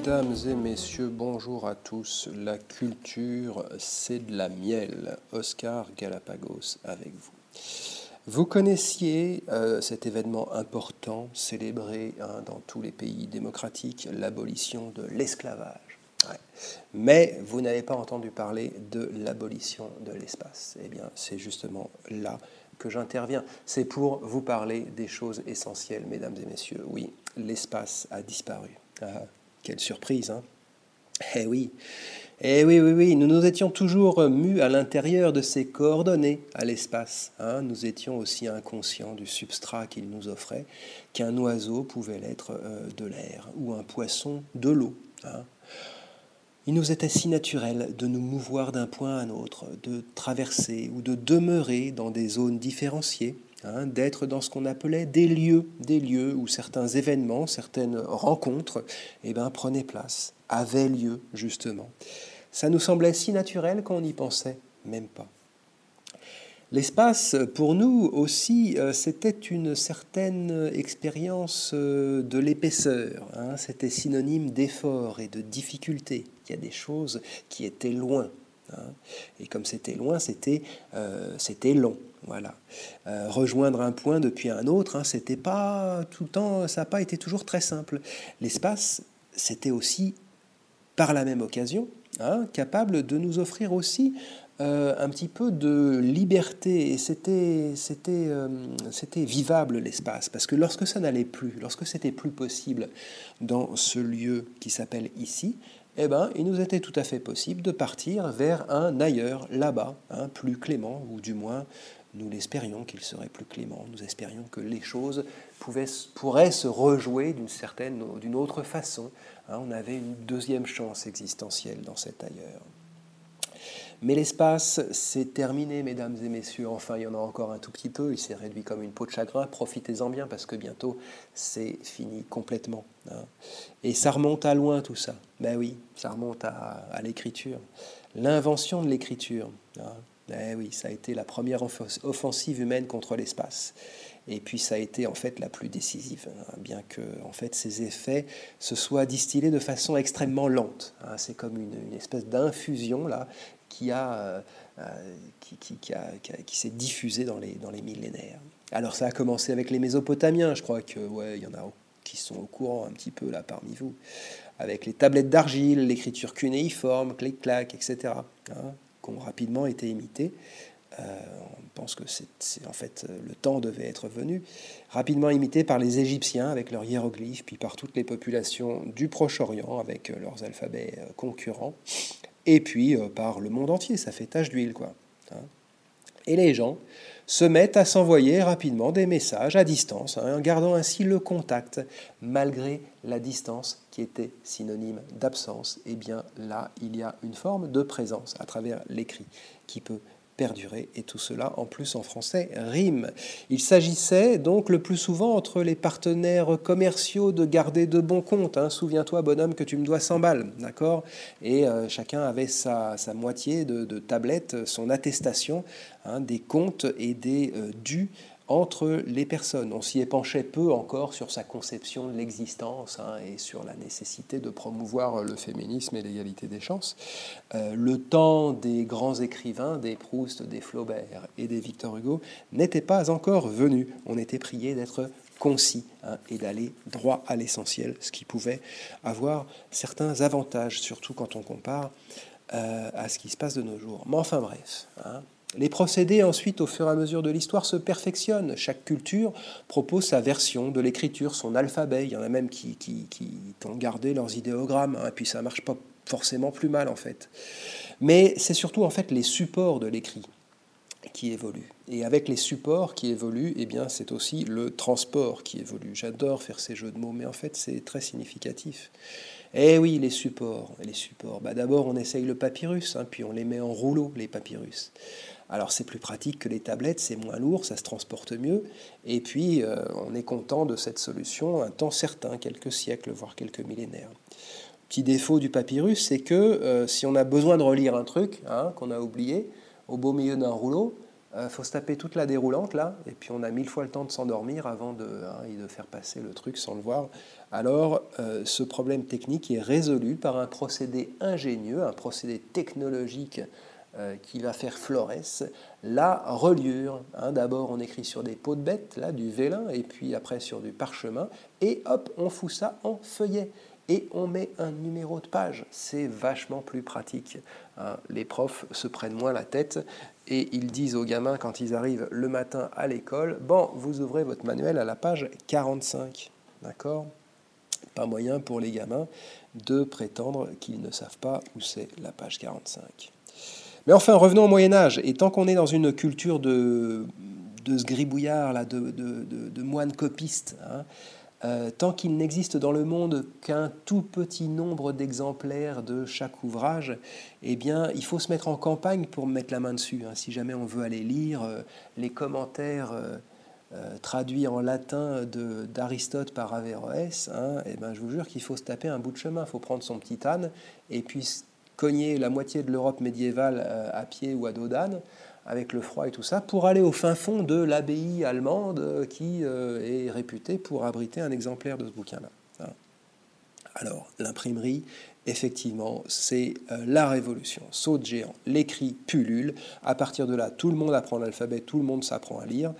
Mesdames et messieurs, bonjour à tous. La culture, c'est de la miel. Oscar Galapagos avec vous. Vous connaissiez euh, cet événement important célébré hein, dans tous les pays démocratiques, l'abolition de l'esclavage. Mais vous n'avez pas entendu parler de l'abolition de l'espace. Eh bien, c'est justement là que j'interviens. C'est pour vous parler des choses essentielles, mesdames et messieurs. Oui, l'espace a disparu. Ah, quelle surprise, hein Eh oui, eh oui, oui, oui, nous nous étions toujours mus à l'intérieur de ces coordonnées à l'espace. Hein nous étions aussi inconscients du substrat qu'il nous offrait, qu'un oiseau pouvait l'être euh, de l'air ou un poisson de l'eau. Hein il nous était si naturel de nous mouvoir d'un point à un autre, de traverser ou de demeurer dans des zones différenciées, Hein, d'être dans ce qu'on appelait des lieux, des lieux où certains événements, certaines rencontres eh ben, prenaient place, avaient lieu justement. Ça nous semblait si naturel qu'on n'y pensait même pas. L'espace, pour nous aussi, euh, c'était une certaine expérience euh, de l'épaisseur. Hein. C'était synonyme d'effort et de difficulté. Il y a des choses qui étaient loin. Hein. Et comme c'était loin, c'était euh, long. Voilà. Euh, rejoindre un point depuis un autre, hein, c'était pas tout le temps, ça n'a pas été toujours très simple. L'espace, c'était aussi, par la même occasion, hein, capable de nous offrir aussi euh, un petit peu de liberté. Et c'était, c'était, c'était vivable l'espace, parce que lorsque ça n'allait plus, lorsque c'était plus possible dans ce lieu qui s'appelle ici, eh ben, il nous était tout à fait possible de partir vers un ailleurs, là-bas, hein, plus clément, ou du moins nous l'espérions qu'il serait plus clément, nous espérions que les choses pourraient se rejouer d'une certaine, d'une autre façon. Hein, on avait une deuxième chance existentielle dans cet ailleurs. Mais l'espace, c'est terminé, mesdames et messieurs. Enfin, il y en a encore un tout petit peu. Il s'est réduit comme une peau de chagrin. Profitez-en bien parce que bientôt, c'est fini complètement. Hein. Et ça remonte à loin, tout ça. Ben oui, ça remonte à, l'écriture. L'invention de l'écriture. Hein. Eh oui, ça a été la première offensive humaine contre l'espace. Et puis ça a été en fait la plus décisive, hein, bien que en fait ces effets se soient distillés de façon extrêmement lente. Hein. C'est comme une, espèce d'infusion là qui a, euh, euh, qui, qui, qui, s'est diffusée dans les, dans les millénaires. Alors ça a commencé avec les Mésopotamiens, je crois que ouais, il y en a qui sont au courant un petit peu là parmi vous, avec les tablettes d'argile, l'écriture cunéiforme, clic-clac, etc qui rapidement été imités. Euh, on pense que c'est en fait le temps devait être venu, rapidement imité par les Égyptiens avec leurs hiéroglyphes, puis par toutes les populations du Proche-Orient avec leurs alphabets euh, concurrents, et puis euh, par le monde entier. Ça fait tache d'huile, quoi. Hein. Et les gens se mettent à s'envoyer rapidement des messages à distance, hein, en gardant ainsi le contact, malgré la distance qui était synonyme d'absence. Et eh bien là, il y a une forme de présence à travers l'écrit qui peut et tout cela en plus en français rime. Il s'agissait donc le plus souvent entre les partenaires commerciaux de garder de bons comptes. Hein. Souviens-toi, bonhomme, que tu me dois 100 balles, d'accord? Et euh, chacun avait sa, moitié de, tablette, son attestation hein, des comptes et des euh, entre les personnes. On s'y épanchait peu encore sur sa conception de l'existence hein, et sur la nécessité de promouvoir le féminisme et l'égalité des chances. Euh, le temps des grands écrivains, des Proust, des Flaubert et des Victor Hugo, n'était pas encore venu. On était prié d'être concis hein, et d'aller droit à l'essentiel, ce qui pouvait avoir certains avantages, surtout quand on compare euh, à ce qui se passe de nos jours. Mais enfin bref. Hein, les procédés ensuite, au fur et à mesure de l'histoire, se perfectionnent. Chaque culture propose sa version de l'écriture, son alphabet. Il y en a même qui, ont gardé leurs idéogrammes, hein, et puis ça marche pas forcément plus mal en fait. Mais c'est surtout en fait les supports de l'écrit qui évoluent. Et avec les supports qui évoluent, eh bien c'est aussi le transport qui évolue. J'adore faire ces jeux de mots, mais en fait c'est très significatif. Eh oui, les supports. Les supports. Bah, D'abord, on essaye le papyrus, hein, puis on les met en rouleau, les papyrus. Alors c'est plus pratique que les tablettes, c'est moins lourd, ça se transporte mieux. Et puis euh, on est content de cette solution un temps certain, quelques siècles, voire quelques millénaires. Petit défaut du papyrus, c'est que euh, si on a besoin de relire un truc hein, qu'on a oublié, au beau milieu d'un rouleau, il euh, faut se taper toute la déroulante là, et puis on a mille fois le temps de s'endormir avant de, hein, de, faire passer le truc sans le voir. Alors ce problème technique est résolu par un procédé ingénieux, un procédé technologique euh, qui va faire Flores, la reliure. Hein, d'abord, on écrit sur des peaux de bête, là, du vélin, et puis après sur du parchemin, et hop, on fout ça en feuillet. Et on met un numéro de page. C'est vachement plus pratique. Hein. Les profs se prennent moins la tête et ils disent aux gamins quand ils arrivent le matin à l'école, bon, vous ouvrez votre manuel à la page 45. D'accord? Pas moyen pour les gamins de prétendre qu'ils ne savent pas où c'est la page 45. Mais enfin, revenons au Moyen Âge. Et tant qu'on est dans une culture de, de ce gribouillard, là, de, de, de moines copistes, hein, euh, tant qu'il n'existe dans le monde qu'un tout petit nombre d'exemplaires de chaque ouvrage, eh bien, il faut se mettre en campagne pour mettre la main dessus. Hein. si jamais on veut aller lire euh, les commentaires euh, traduits en latin d'Aristote par Averroès, hein, eh ben, je vous jure qu'il faut se taper un bout de chemin. Il faut prendre son petit âne et puis cogner la moitié de l'Europe médiévale à pied ou à dos d'âne, avec le froid et tout ça, pour aller au fin fond de l'abbaye allemande euh, qui euh, est réputée pour abriter un exemplaire de ce bouquin-là. Alors, l'imprimerie, effectivement, c'est la révolution. Saut géant, l'écrit pullule. À partir de là, tout le monde apprend l'alphabet, tout le monde s'apprend à lire.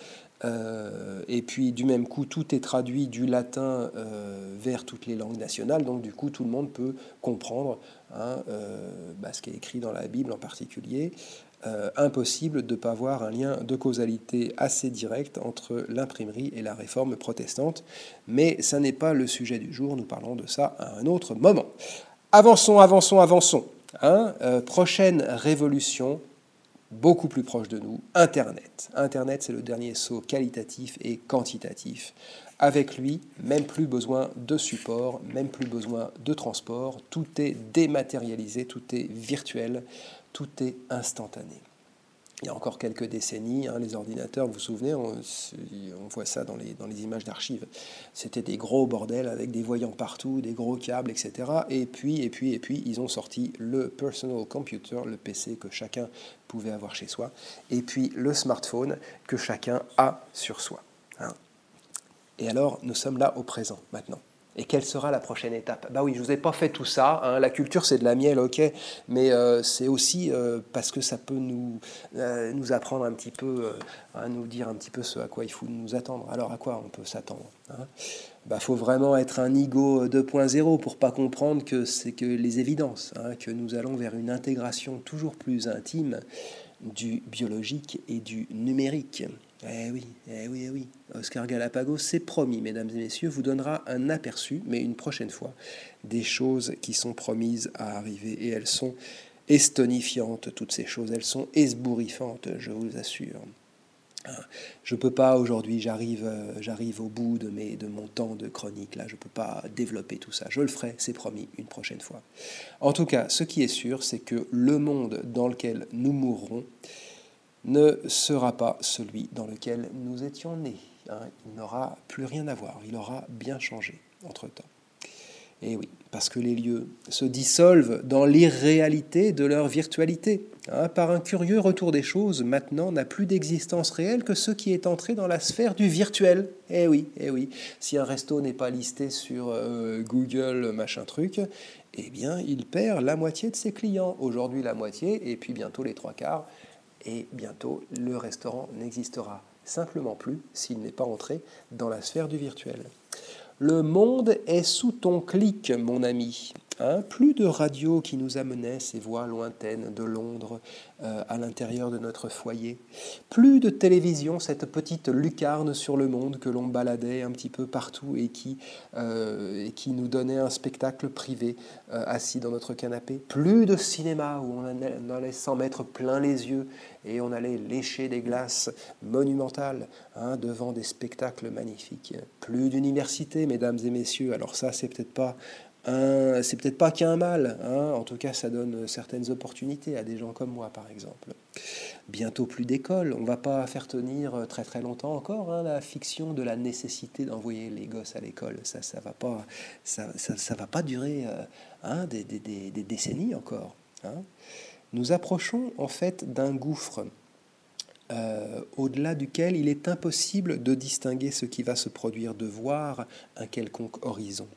Euh, et puis du même coup, tout est traduit du latin euh, vers toutes les langues nationales, donc du coup, tout le monde peut comprendre hein, euh, bah, ce qui est écrit dans la Bible en particulier. Impossible de ne pas voir un lien de causalité assez direct entre l'imprimerie et la réforme protestante, mais ça n'est pas le sujet du jour, nous parlons de ça à un autre moment. Avançons, avançons, avançons. Hein, prochaine révolution, beaucoup plus proche de nous, Internet. Internet, c'est le dernier saut qualitatif et quantitatif. Avec lui, même plus besoin de support, même plus besoin de transport, tout est dématérialisé, tout est virtuel, tout est instantané il y a encore quelques décennies, hein, les ordinateurs, vous vous souvenez, on, voit ça dans les, images d'archives, c'était des gros bordels avec des voyants partout, des gros câbles, etc. Et puis, et puis, et puis, ils ont sorti le personal computer, le PC que chacun pouvait avoir chez soi, et puis le smartphone que chacun a sur soi. Hein. Et alors, nous sommes là au présent, maintenant. Et quelle sera la prochaine étape? Bah oui, je vous ai pas fait tout ça. Hein. La culture, c'est de la miel, ok, mais euh, c'est aussi euh, parce que ça peut nous, euh, nous apprendre un petit peu, à nous dire un petit peu ce à quoi il faut nous attendre. Alors à quoi on peut s'attendre hein? Bah, faut vraiment être un ego 2.0 pour pas comprendre que c'est que les évidences, hein, que nous allons vers une intégration toujours plus intime du biologique et du numérique. Eh oui, eh oui, eh oui. Oscar Galapagos, c'est promis, mesdames et messieurs, vous donnera un aperçu, mais une prochaine fois, des choses qui sont promises à arriver. Et elles sont estonifiantes, toutes ces choses. Elles sont esbouriffantes, je vous assure. Hein. Je ne peux pas aujourd'hui, j'arrive, euh, j'arrive au bout de, mes, de mon temps de chronique, là, je ne peux pas développer tout ça. Je le ferai, c'est promis, une prochaine fois. En tout cas, ce qui est sûr, c'est que le monde dans lequel nous mourrons, ne sera pas celui dans lequel nous étions nés. Hein. Il n'aura plus rien à voir, il aura bien changé entre-temps. Et oui, parce que les lieux se dissolvent dans l'irréalité de leur virtualité. Hein. par un curieux retour des choses, maintenant n'a plus d'existence réelle que ce qui est entré dans la sphère du virtuel. Eh oui, eh oui. Si un resto n'est pas listé sur euh, Google, machin truc, eh bien, il perd la moitié de ses clients. Aujourd'hui, la moitié, et puis bientôt les trois quarts et bientôt le restaurant n'existera simplement plus s'il n'est pas entré dans la sphère du virtuel. Le monde est sous ton clic, mon ami. Hein, plus de radio qui nous amenait ces voix lointaines de Londres euh, à l'intérieur de notre foyer. Plus de télévision, cette petite lucarne sur le monde que l'on baladait un petit peu partout et qui, euh, nous donnait un spectacle privé euh, assis dans notre canapé. Plus de cinéma où on allait s'en mettre plein les yeux et on allait lécher des glaces monumentales hein, devant des spectacles magnifiques. Plus d'université, mesdames et messieurs. Alors ça, c'est peut-être pas c'est peut-être pas qu'un mal, hein. en tout cas ça donne certaines opportunités à des gens comme moi par exemple. Bientôt plus d'école, on va pas faire tenir très très longtemps encore hein, la fiction de la nécessité d'envoyer les gosses à l'école, ça ça va pas ça, va pas durer euh, hein, des, décennies encore. Nous approchons en fait d'un gouffre euh, au-delà duquel il est impossible de distinguer ce qui va se produire, de voir un quelconque horizon.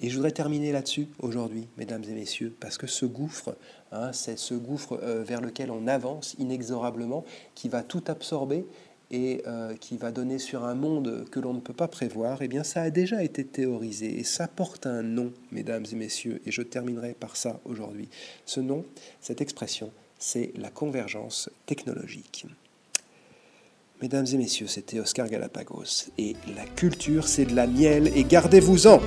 Et je voudrais terminer là-dessus aujourd'hui, mesdames et messieurs, parce que ce gouffre, hein, c'est ce gouffre euh, vers lequel on avance inexorablement, qui va tout absorber et euh, qui va donner sur un monde que l'on ne peut pas prévoir, eh bien ça a déjà été théorisé et ça porte un nom, mesdames et messieurs, et je terminerai par ça aujourd'hui. Ce nom, cette expression, c'est la convergence technologique. Mesdames et messieurs, c'était Oscar Galapagos. Et la culture, c'est de la miel, et gardez-vous-en